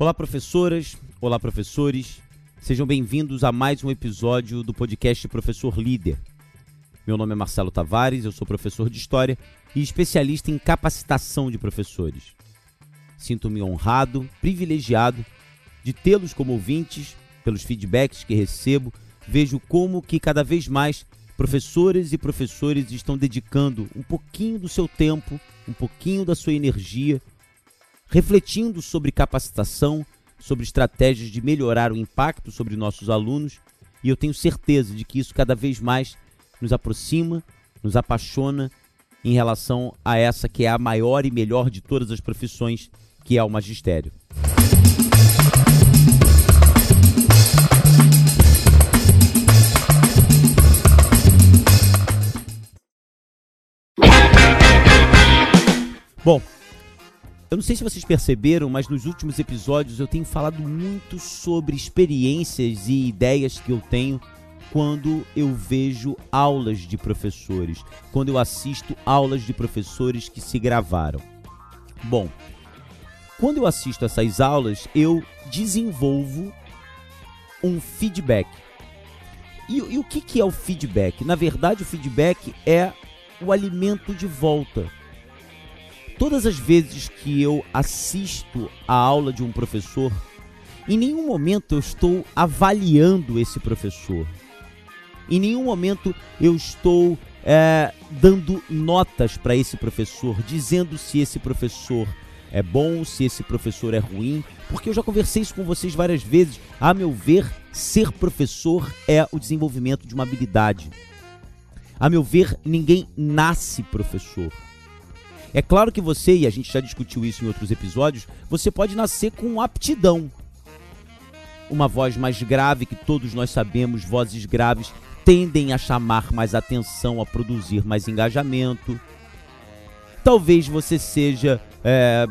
Olá, professoras, olá, professores. Sejam bem-vindos a mais um episódio do podcast Professor Líder. Meu nome é Marcelo Tavares, eu sou professor de História e especialista em capacitação de professores. Sinto-me honrado, privilegiado de tê-los como ouvintes, pelos feedbacks que recebo, vejo como que cada vez mais professoras e professores estão dedicando um pouquinho do seu tempo, um pouquinho da sua energia refletindo sobre capacitação, sobre estratégias de melhorar o impacto sobre nossos alunos, e eu tenho certeza de que isso cada vez mais nos aproxima, nos apaixona em relação a essa que é a maior e melhor de todas as profissões, que é o magistério. Bom, eu não sei se vocês perceberam, mas nos últimos episódios eu tenho falado muito sobre experiências e ideias que eu tenho quando eu vejo aulas de professores, quando eu assisto aulas de professores que se gravaram. Bom, quando eu assisto essas aulas, eu desenvolvo um feedback. E, e o que, que é o feedback? Na verdade, o feedback é o alimento de volta todas as vezes que eu assisto a aula de um professor, em nenhum momento eu estou avaliando esse professor. Em nenhum momento eu estou é, dando notas para esse professor, dizendo se esse professor é bom, se esse professor é ruim, porque eu já conversei isso com vocês várias vezes. A meu ver, ser professor é o desenvolvimento de uma habilidade. A meu ver, ninguém nasce professor. É claro que você, e a gente já discutiu isso em outros episódios, você pode nascer com aptidão. Uma voz mais grave, que todos nós sabemos, vozes graves tendem a chamar mais atenção, a produzir mais engajamento. Talvez você seja é,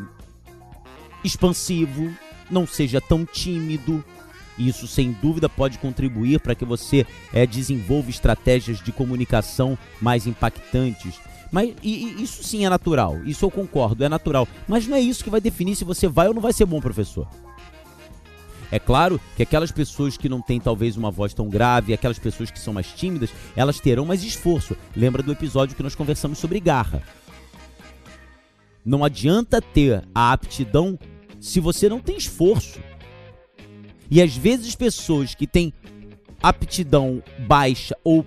expansivo, não seja tão tímido. Isso, sem dúvida, pode contribuir para que você é, desenvolva estratégias de comunicação mais impactantes. Mas e, e isso sim é natural, isso eu concordo, é natural. Mas não é isso que vai definir se você vai ou não vai ser bom professor. É claro que aquelas pessoas que não têm talvez uma voz tão grave, aquelas pessoas que são mais tímidas, elas terão mais esforço. Lembra do episódio que nós conversamos sobre garra. Não adianta ter a aptidão se você não tem esforço. E às vezes pessoas que têm aptidão baixa ou uh,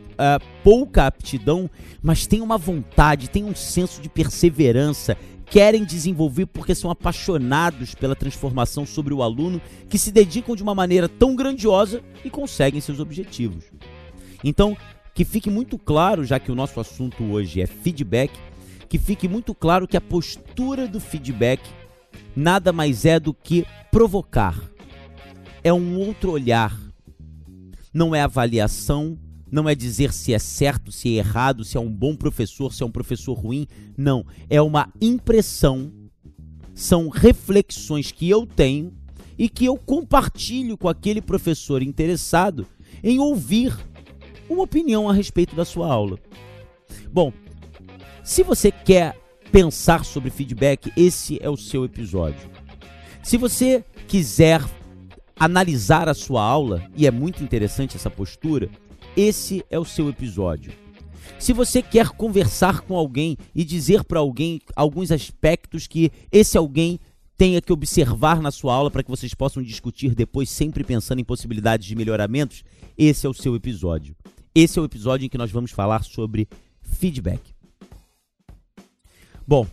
pouca aptidão, mas têm uma vontade, têm um senso de perseverança, querem desenvolver porque são apaixonados pela transformação sobre o aluno, que se dedicam de uma maneira tão grandiosa e conseguem seus objetivos. Então, que fique muito claro, já que o nosso assunto hoje é feedback, que fique muito claro que a postura do feedback nada mais é do que provocar. É um outro olhar, não é avaliação, não é dizer se é certo, se é errado, se é um bom professor, se é um professor ruim. Não. É uma impressão, são reflexões que eu tenho e que eu compartilho com aquele professor interessado em ouvir uma opinião a respeito da sua aula. Bom, se você quer pensar sobre feedback, esse é o seu episódio. Se você quiser analisar a sua aula, e é muito interessante essa postura, esse é o seu episódio. Se você quer conversar com alguém e dizer para alguém alguns aspectos que esse alguém tenha que observar na sua aula para que vocês possam discutir depois, sempre pensando em possibilidades de melhoramentos, esse é o seu episódio. Esse é o episódio em que nós vamos falar sobre feedback. Bom,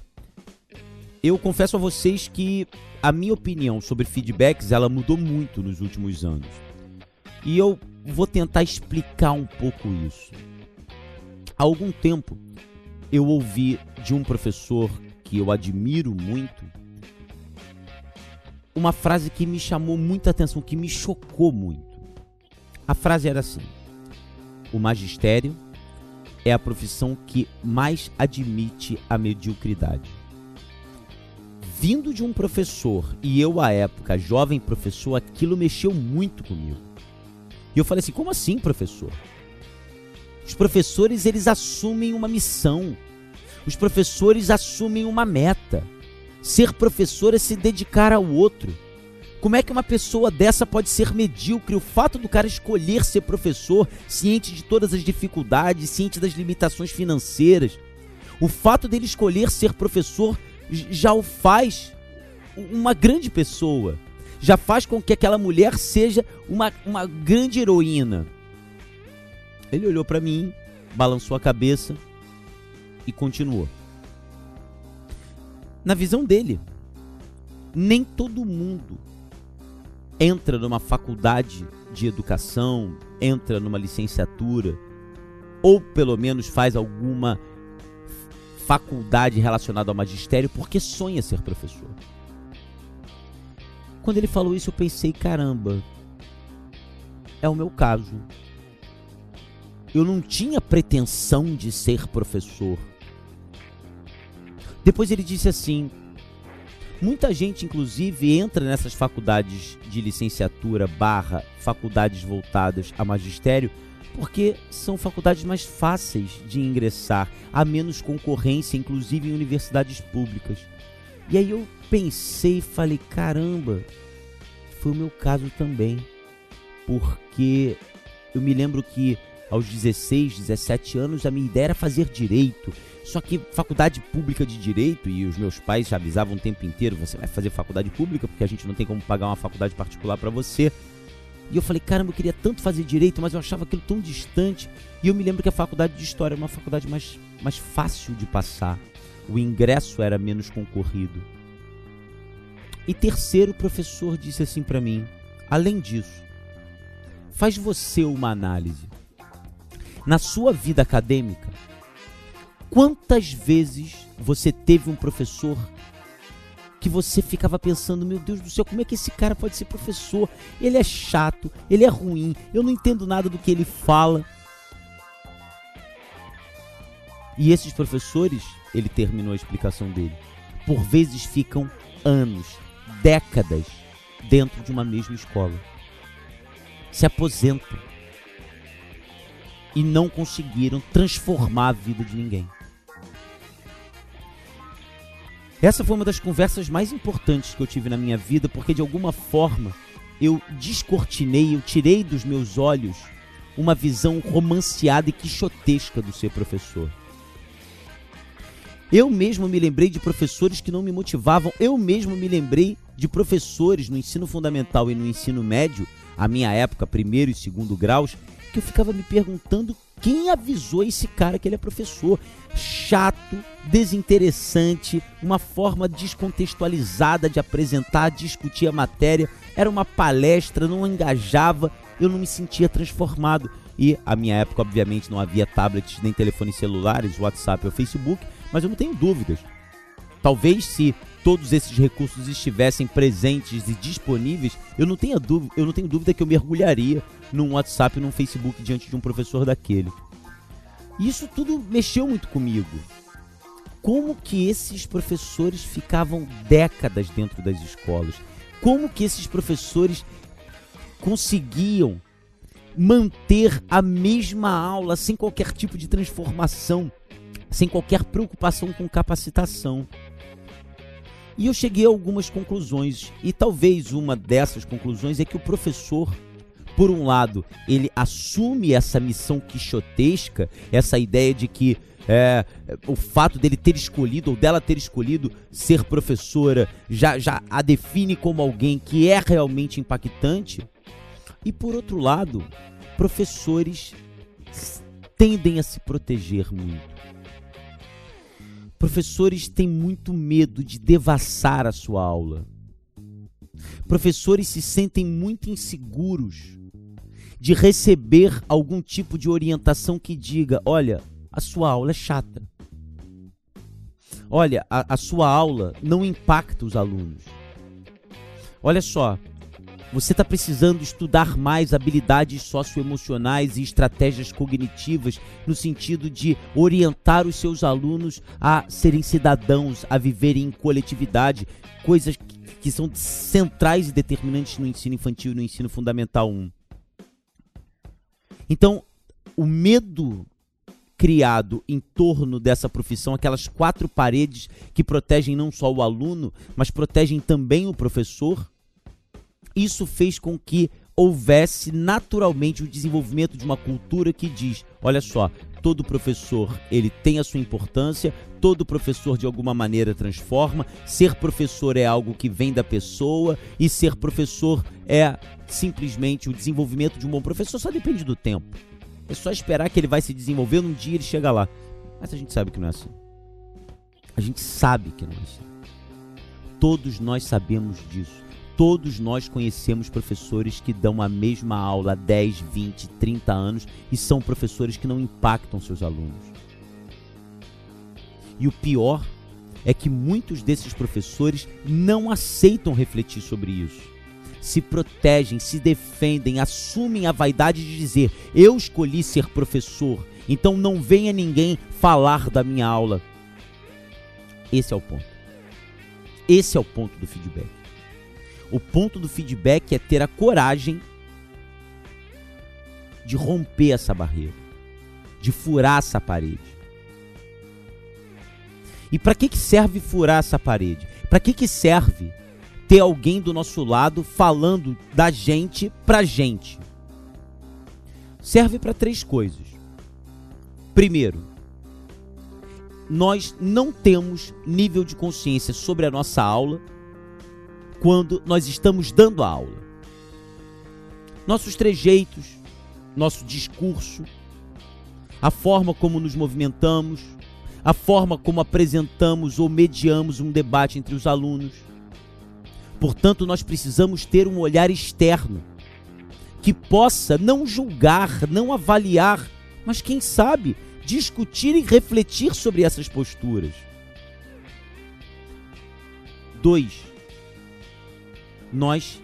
eu confesso a vocês que a minha opinião sobre feedbacks ela mudou muito nos últimos anos. E eu vou tentar explicar um pouco isso. Há algum tempo eu ouvi de um professor que eu admiro muito uma frase que me chamou muita atenção, que me chocou muito. A frase era assim: O magistério é a profissão que mais admite a mediocridade vindo de um professor, e eu à época, jovem professor, aquilo mexeu muito comigo. E eu falei assim: como assim, professor? Os professores eles assumem uma missão. Os professores assumem uma meta. Ser professor é se dedicar ao outro. Como é que uma pessoa dessa pode ser medíocre? O fato do cara escolher ser professor, ciente de todas as dificuldades, ciente das limitações financeiras, o fato dele escolher ser professor já o faz uma grande pessoa. Já faz com que aquela mulher seja uma, uma grande heroína. Ele olhou para mim, balançou a cabeça e continuou. Na visão dele, nem todo mundo entra numa faculdade de educação, entra numa licenciatura, ou pelo menos faz alguma faculdade relacionada ao magistério porque sonha ser professor. Quando ele falou isso, eu pensei: caramba, é o meu caso. Eu não tinha pretensão de ser professor. Depois ele disse assim: Muita gente, inclusive, entra nessas faculdades de licenciatura barra faculdades voltadas a magistério porque são faculdades mais fáceis de ingressar, há menos concorrência, inclusive em universidades públicas. E aí eu pensei e falei, caramba, foi o meu caso também. Porque eu me lembro que aos 16, 17 anos, a minha ideia era fazer direito. Só que faculdade pública de direito, e os meus pais avisavam o tempo inteiro: você vai fazer faculdade pública porque a gente não tem como pagar uma faculdade particular para você. E eu falei: caramba, eu queria tanto fazer direito, mas eu achava aquilo tão distante. E eu me lembro que a faculdade de história era uma faculdade mais, mais fácil de passar. O ingresso era menos concorrido. E terceiro, o professor disse assim para mim: além disso, faz você uma análise na sua vida acadêmica, quantas vezes você teve um professor que você ficava pensando, meu Deus do céu, como é que esse cara pode ser professor? Ele é chato, ele é ruim, eu não entendo nada do que ele fala. E esses professores, ele terminou a explicação dele, por vezes ficam anos, décadas dentro de uma mesma escola. Se aposentam e não conseguiram transformar a vida de ninguém. Essa foi uma das conversas mais importantes que eu tive na minha vida, porque de alguma forma eu descortinei, eu tirei dos meus olhos uma visão romanceada e quixotesca do ser professor. Eu mesmo me lembrei de professores que não me motivavam, eu mesmo me lembrei de professores no ensino fundamental e no ensino médio, a minha época, primeiro e segundo graus, que eu ficava me perguntando quem avisou esse cara que ele é professor. Chato, desinteressante, uma forma descontextualizada de apresentar, discutir a matéria. Era uma palestra, não engajava, eu não me sentia transformado. E a minha época, obviamente, não havia tablets nem telefones celulares, WhatsApp ou Facebook, mas eu não tenho dúvidas. Talvez se todos esses recursos estivessem presentes e disponíveis, eu não tenho dúvida, eu não tenho dúvida que eu mergulharia num WhatsApp num Facebook diante de um professor daquele. Isso tudo mexeu muito comigo. Como que esses professores ficavam décadas dentro das escolas? Como que esses professores conseguiam manter a mesma aula sem qualquer tipo de transformação, sem qualquer preocupação com capacitação? E eu cheguei a algumas conclusões, e talvez uma dessas conclusões é que o professor, por um lado, ele assume essa missão quixotesca, essa ideia de que é, o fato dele ter escolhido ou dela ter escolhido ser professora já, já a define como alguém que é realmente impactante. E por outro lado, professores tendem a se proteger muito. Professores têm muito medo de devassar a sua aula. Professores se sentem muito inseguros de receber algum tipo de orientação que diga: olha, a sua aula é chata. Olha, a, a sua aula não impacta os alunos. Olha só, você está precisando estudar mais habilidades socioemocionais e estratégias cognitivas no sentido de orientar os seus alunos a serem cidadãos, a viverem em coletividade, coisas que são centrais e determinantes no ensino infantil e no ensino fundamental 1. Então, o medo criado em torno dessa profissão, aquelas quatro paredes que protegem não só o aluno, mas protegem também o professor, isso fez com que houvesse naturalmente o desenvolvimento de uma cultura que diz: olha só, todo professor ele tem a sua importância, todo professor de alguma maneira transforma, ser professor é algo que vem da pessoa e ser professor é simplesmente o desenvolvimento de um bom professor só depende do tempo. É só esperar que ele vai se desenvolver, um dia ele chega lá. Mas a gente sabe que não é assim. A gente sabe que não é assim. Todos nós sabemos disso. Todos nós conhecemos professores que dão a mesma aula há 10, 20, 30 anos e são professores que não impactam seus alunos. E o pior é que muitos desses professores não aceitam refletir sobre isso. Se protegem, se defendem, assumem a vaidade de dizer: Eu escolhi ser professor, então não venha ninguém falar da minha aula. Esse é o ponto. Esse é o ponto do feedback. O ponto do feedback é ter a coragem de romper essa barreira, de furar essa parede. E para que, que serve furar essa parede? Para que, que serve ter alguém do nosso lado falando da gente pra gente? Serve para três coisas. Primeiro, nós não temos nível de consciência sobre a nossa aula quando nós estamos dando aula. Nossos trejeitos, nosso discurso, a forma como nos movimentamos, a forma como apresentamos ou mediamos um debate entre os alunos. Portanto, nós precisamos ter um olhar externo que possa não julgar, não avaliar, mas quem sabe discutir e refletir sobre essas posturas. Dois, nós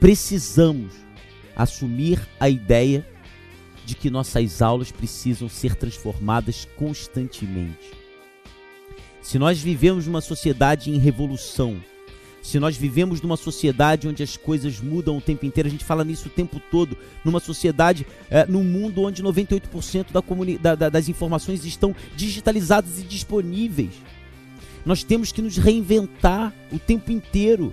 precisamos assumir a ideia de que nossas aulas precisam ser transformadas constantemente. Se nós vivemos numa sociedade em revolução, se nós vivemos numa sociedade onde as coisas mudam o tempo inteiro, a gente fala nisso o tempo todo, numa sociedade, é, num mundo onde 98% da da, das informações estão digitalizadas e disponíveis. Nós temos que nos reinventar o tempo inteiro.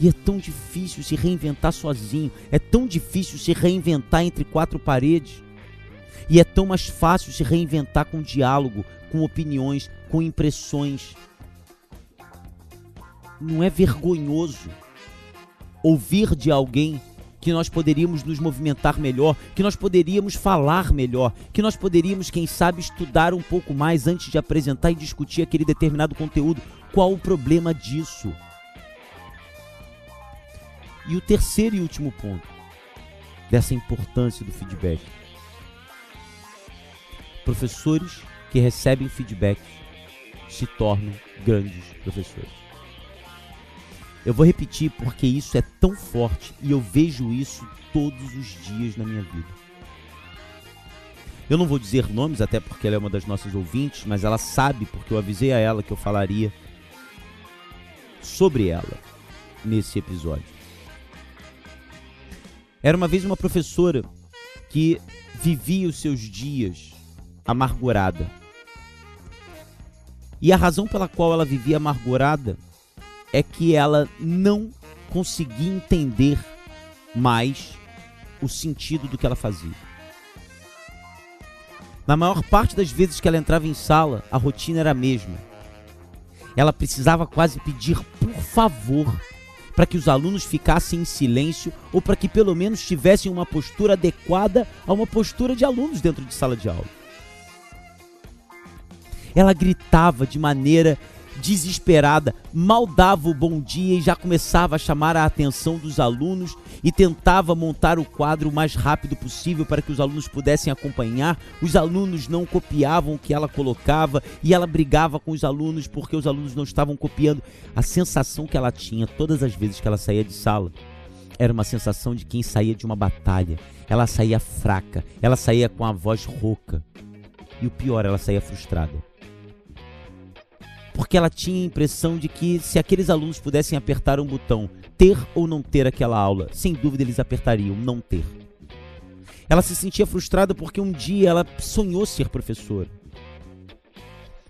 E é tão difícil se reinventar sozinho, é tão difícil se reinventar entre quatro paredes. E é tão mais fácil se reinventar com diálogo, com opiniões, com impressões não é vergonhoso ouvir de alguém que nós poderíamos nos movimentar melhor, que nós poderíamos falar melhor, que nós poderíamos, quem sabe, estudar um pouco mais antes de apresentar e discutir aquele determinado conteúdo. Qual o problema disso? E o terceiro e último ponto dessa importância do feedback. Professores que recebem feedback se tornam grandes professores. Eu vou repetir porque isso é tão forte e eu vejo isso todos os dias na minha vida. Eu não vou dizer nomes, até porque ela é uma das nossas ouvintes, mas ela sabe, porque eu avisei a ela que eu falaria sobre ela nesse episódio. Era uma vez uma professora que vivia os seus dias amargurada. E a razão pela qual ela vivia amargurada é que ela não conseguia entender mais o sentido do que ela fazia. Na maior parte das vezes que ela entrava em sala, a rotina era a mesma. Ela precisava quase pedir por favor para que os alunos ficassem em silêncio ou para que pelo menos tivessem uma postura adequada a uma postura de alunos dentro de sala de aula. Ela gritava de maneira desesperada, mal dava o bom dia e já começava a chamar a atenção dos alunos e tentava montar o quadro o mais rápido possível para que os alunos pudessem acompanhar. Os alunos não copiavam o que ela colocava e ela brigava com os alunos porque os alunos não estavam copiando. A sensação que ela tinha todas as vezes que ela saía de sala era uma sensação de quem saía de uma batalha. Ela saía fraca, ela saía com a voz rouca. E o pior, ela saía frustrada porque ela tinha a impressão de que se aqueles alunos pudessem apertar um botão, ter ou não ter aquela aula, sem dúvida eles apertariam não ter. Ela se sentia frustrada porque um dia ela sonhou ser professora.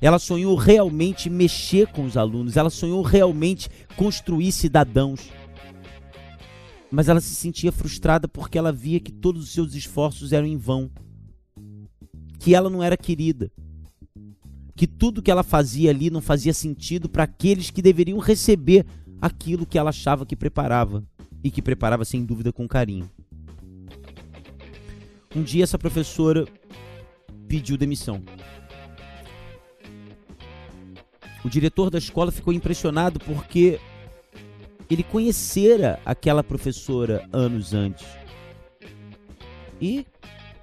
Ela sonhou realmente mexer com os alunos, ela sonhou realmente construir cidadãos. Mas ela se sentia frustrada porque ela via que todos os seus esforços eram em vão. Que ela não era querida. Que tudo que ela fazia ali não fazia sentido para aqueles que deveriam receber aquilo que ela achava que preparava. E que preparava sem dúvida com carinho. Um dia essa professora pediu demissão. O diretor da escola ficou impressionado porque ele conhecera aquela professora anos antes. E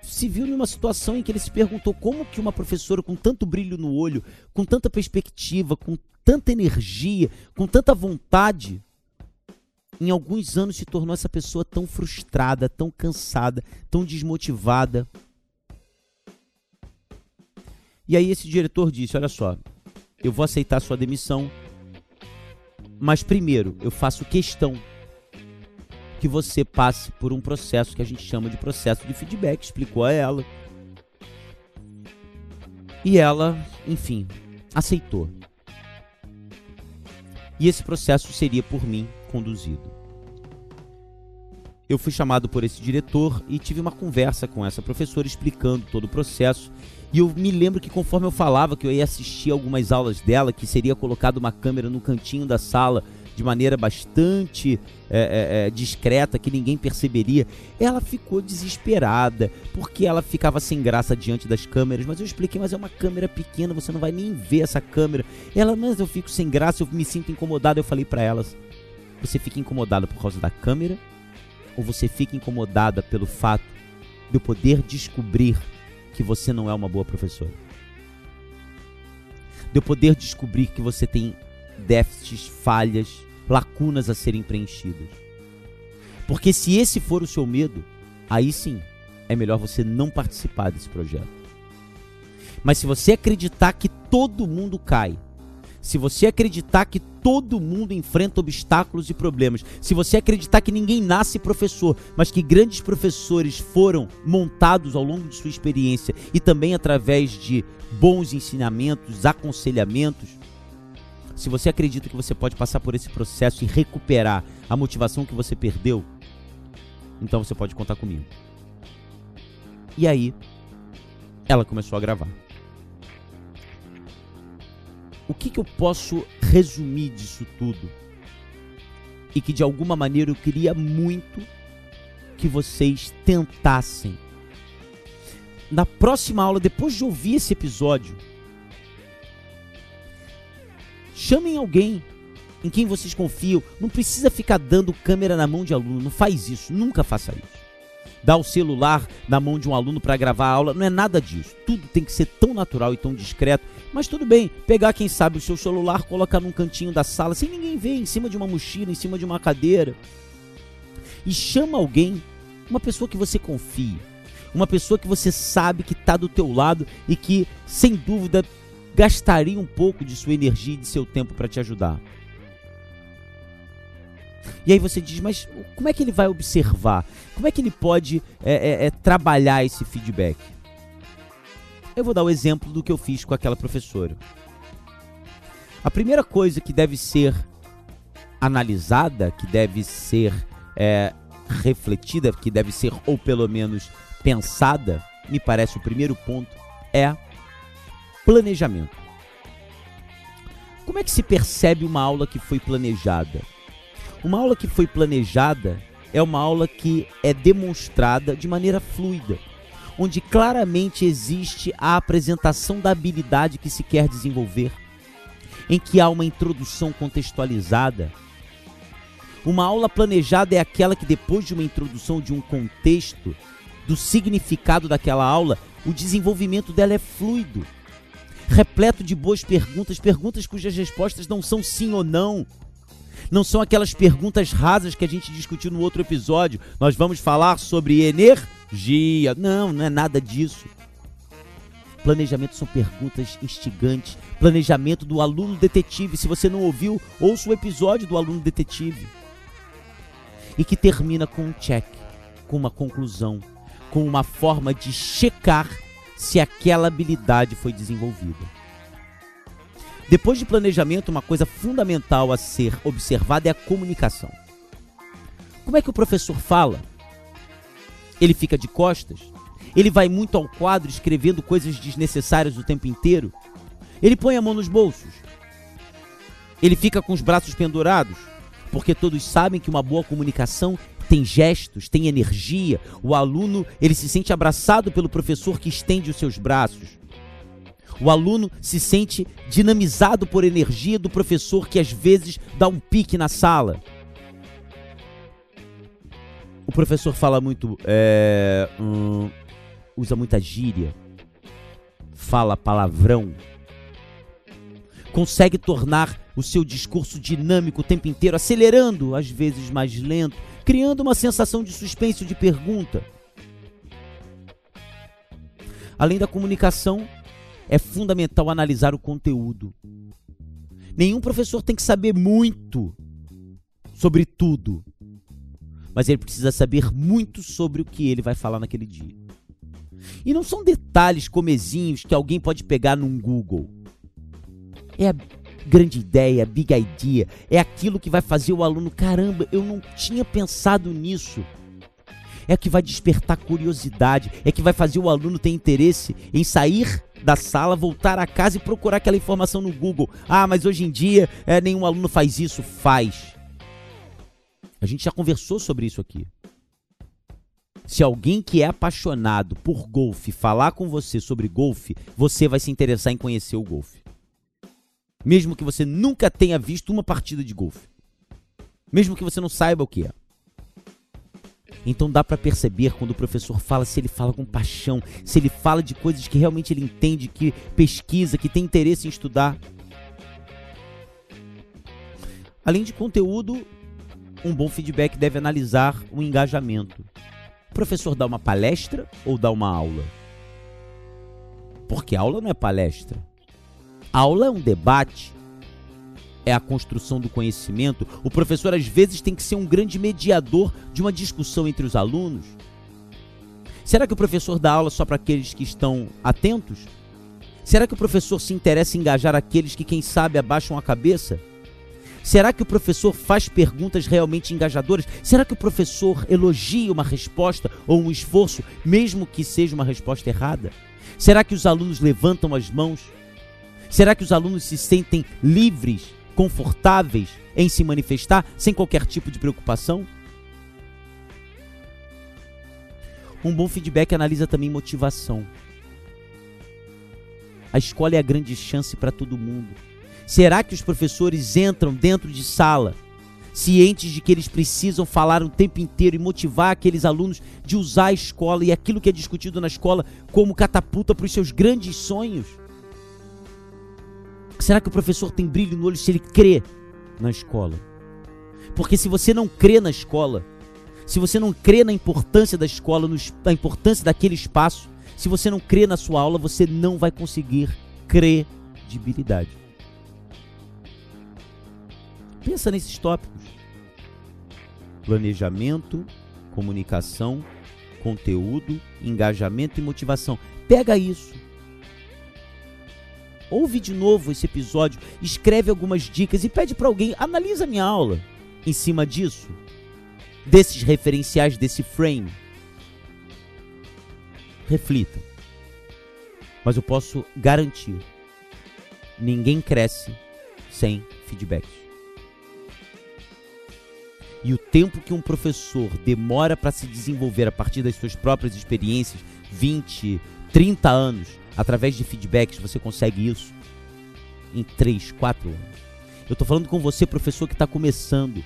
se viu numa situação em que ele se perguntou como que uma professora com tanto brilho no olho, com tanta perspectiva, com tanta energia, com tanta vontade, em alguns anos se tornou essa pessoa tão frustrada, tão cansada, tão desmotivada. E aí esse diretor disse: Olha só, eu vou aceitar sua demissão, mas primeiro eu faço questão que você passe por um processo que a gente chama de processo de feedback, explicou a ela. E ela, enfim, aceitou. E esse processo seria por mim conduzido. Eu fui chamado por esse diretor e tive uma conversa com essa professora explicando todo o processo. E eu me lembro que conforme eu falava que eu ia assistir algumas aulas dela, que seria colocado uma câmera no cantinho da sala de maneira bastante é, é, é, discreta, que ninguém perceberia, ela ficou desesperada, porque ela ficava sem graça diante das câmeras. Mas eu expliquei, mas é uma câmera pequena, você não vai nem ver essa câmera. Ela, mas eu fico sem graça, eu me sinto incomodada. Eu falei para elas, você fica incomodada por causa da câmera? Ou você fica incomodada pelo fato de eu poder descobrir que você não é uma boa professora? De eu poder descobrir que você tem déficits, falhas, lacunas a serem preenchidas. Porque se esse for o seu medo, aí sim é melhor você não participar desse projeto. Mas se você acreditar que todo mundo cai, se você acreditar que todo mundo enfrenta obstáculos e problemas, se você acreditar que ninguém nasce professor, mas que grandes professores foram montados ao longo de sua experiência e também através de bons ensinamentos, aconselhamentos, se você acredita que você pode passar por esse processo e recuperar a motivação que você perdeu, então você pode contar comigo. E aí, ela começou a gravar o que, que eu posso resumir disso tudo? E que de alguma maneira eu queria muito que vocês tentassem. Na próxima aula, depois de ouvir esse episódio, chamem alguém em quem vocês confiam. Não precisa ficar dando câmera na mão de aluno, não faz isso, nunca faça isso dar o celular na mão de um aluno para gravar a aula, não é nada disso. Tudo tem que ser tão natural e tão discreto. Mas tudo bem, pegar quem sabe o seu celular, colocar num cantinho da sala, sem ninguém ver, em cima de uma mochila, em cima de uma cadeira. E chama alguém, uma pessoa que você confie, uma pessoa que você sabe que está do teu lado e que, sem dúvida, gastaria um pouco de sua energia e de seu tempo para te ajudar. E aí você diz, mas como é que ele vai observar? Como é que ele pode é, é, é, trabalhar esse feedback? Eu vou dar o exemplo do que eu fiz com aquela professora. A primeira coisa que deve ser analisada, que deve ser é, refletida, que deve ser ou pelo menos pensada, me parece o primeiro ponto, é planejamento. Como é que se percebe uma aula que foi planejada? Uma aula que foi planejada é uma aula que é demonstrada de maneira fluida, onde claramente existe a apresentação da habilidade que se quer desenvolver, em que há uma introdução contextualizada. Uma aula planejada é aquela que, depois de uma introdução de um contexto, do significado daquela aula, o desenvolvimento dela é fluido, repleto de boas perguntas, perguntas cujas respostas não são sim ou não, não são aquelas perguntas rasas que a gente discutiu no outro episódio. Nós vamos falar sobre energia. Não, não é nada disso. Planejamento são perguntas instigantes. Planejamento do aluno detetive. Se você não ouviu, ouça o episódio do aluno detetive. E que termina com um check, com uma conclusão, com uma forma de checar se aquela habilidade foi desenvolvida. Depois de planejamento, uma coisa fundamental a ser observada é a comunicação. Como é que o professor fala? Ele fica de costas? Ele vai muito ao quadro escrevendo coisas desnecessárias o tempo inteiro? Ele põe a mão nos bolsos? Ele fica com os braços pendurados? Porque todos sabem que uma boa comunicação tem gestos, tem energia. O aluno, ele se sente abraçado pelo professor que estende os seus braços. O aluno se sente dinamizado por energia do professor que às vezes dá um pique na sala. O professor fala muito, é, hum, usa muita gíria, fala palavrão, consegue tornar o seu discurso dinâmico o tempo inteiro, acelerando, às vezes mais lento, criando uma sensação de suspense de pergunta. Além da comunicação, é fundamental analisar o conteúdo. Nenhum professor tem que saber muito sobre tudo, mas ele precisa saber muito sobre o que ele vai falar naquele dia. E não são detalhes comezinhos que alguém pode pegar num Google. É a grande ideia, a big idea, é aquilo que vai fazer o aluno, caramba, eu não tinha pensado nisso. É que vai despertar curiosidade, é que vai fazer o aluno ter interesse em sair da sala, voltar a casa e procurar aquela informação no Google. Ah, mas hoje em dia é, nenhum aluno faz isso. Faz. A gente já conversou sobre isso aqui. Se alguém que é apaixonado por golfe falar com você sobre golfe, você vai se interessar em conhecer o golfe. Mesmo que você nunca tenha visto uma partida de golfe. Mesmo que você não saiba o que é. Então dá para perceber quando o professor fala, se ele fala com paixão, se ele fala de coisas que realmente ele entende, que pesquisa, que tem interesse em estudar. Além de conteúdo, um bom feedback deve analisar o engajamento. O professor dá uma palestra ou dá uma aula? Porque aula não é palestra. Aula é um debate é a construção do conhecimento, o professor às vezes tem que ser um grande mediador de uma discussão entre os alunos. Será que o professor dá aula só para aqueles que estão atentos? Será que o professor se interessa em engajar aqueles que, quem sabe, abaixam a cabeça? Será que o professor faz perguntas realmente engajadoras? Será que o professor elogia uma resposta ou um esforço, mesmo que seja uma resposta errada? Será que os alunos levantam as mãos? Será que os alunos se sentem livres confortáveis em se manifestar sem qualquer tipo de preocupação? Um bom feedback analisa também motivação. A escola é a grande chance para todo mundo. Será que os professores entram dentro de sala cientes de que eles precisam falar o tempo inteiro e motivar aqueles alunos de usar a escola e aquilo que é discutido na escola como catapulta para os seus grandes sonhos? Será que o professor tem brilho no olho se ele crê na escola? Porque se você não crê na escola, se você não crê na importância da escola, na importância daquele espaço, se você não crê na sua aula, você não vai conseguir credibilidade. Pensa nesses tópicos: planejamento, comunicação, conteúdo, engajamento e motivação. Pega isso ouve de novo esse episódio, escreve algumas dicas e pede para alguém, analisa minha aula em cima disso, desses referenciais, desse frame. Reflita. Mas eu posso garantir: ninguém cresce sem feedback. E o tempo que um professor demora para se desenvolver a partir das suas próprias experiências 20, 30 anos através de feedbacks, você consegue isso em 3, 4 anos. Eu estou falando com você, professor, que está começando.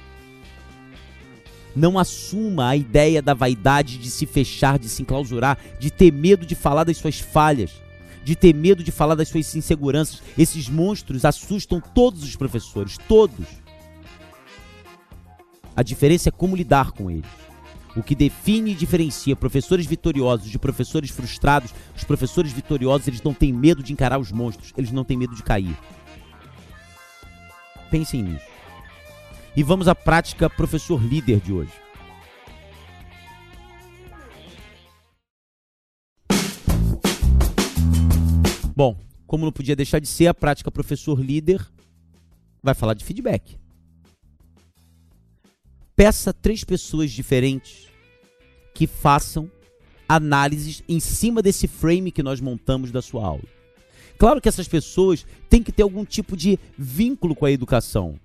Não assuma a ideia da vaidade de se fechar, de se enclausurar, de ter medo de falar das suas falhas, de ter medo de falar das suas inseguranças. Esses monstros assustam todos os professores, todos. A diferença é como lidar com eles. O que define e diferencia professores vitoriosos de professores frustrados, os professores vitoriosos, eles não têm medo de encarar os monstros, eles não têm medo de cair. Pensem nisso. E vamos à prática professor líder de hoje. Bom, como não podia deixar de ser, a prática professor líder vai falar de feedback. peça três pessoas diferentes que façam análises em cima desse frame que nós montamos da sua aula. Claro que essas pessoas têm que ter algum tipo de vínculo com a educação.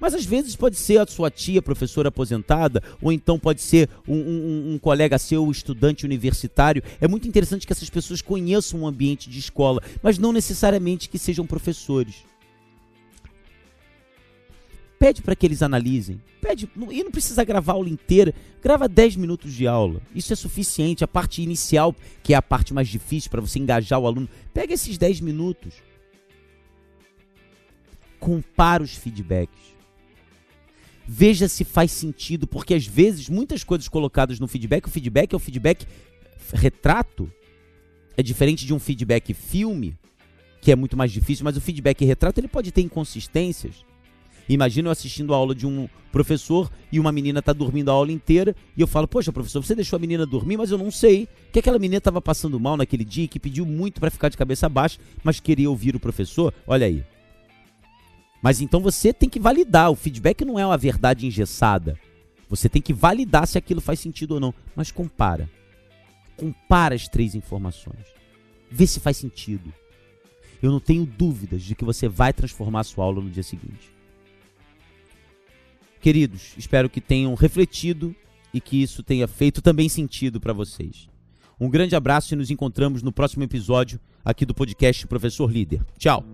Mas às vezes pode ser a sua tia, professora aposentada, ou então pode ser um, um, um, colega seu, estudante universitário. É muito interessante que essas pessoas conheçam o ambiente de escola, mas não necessariamente que sejam professores. Pede para que eles analisem. Pede, e não precisa gravar a aula inteira. Grava 10 minutos de aula. Isso é suficiente. A parte inicial, que é a parte mais difícil para você engajar o aluno, pega esses 10 minutos. Compara os feedbacks. Veja se faz sentido, porque às vezes muitas coisas colocadas no feedback, o feedback é o feedback retrato, é diferente de um feedback filme, que é muito mais difícil, mas o feedback retrato ele pode ter inconsistências. Imagina eu assistindo a aula de um professor e uma menina está dormindo a aula inteira e eu falo, poxa, professor, você deixou a menina dormir, mas eu não sei que aquela menina estava passando mal naquele dia e que pediu muito para ficar de cabeça baixa, mas queria ouvir o professor. Olha aí. Mas então você tem que validar. O feedback não é uma verdade engessada. Você tem que validar se aquilo faz sentido ou não. Mas compara. Compara as três informações. Vê se faz sentido. Eu não tenho dúvidas de que você vai transformar a sua aula no dia seguinte. Queridos, espero que tenham refletido e que isso tenha feito também sentido para vocês. Um grande abraço e nos encontramos no próximo episódio aqui do podcast Professor Líder. Tchau!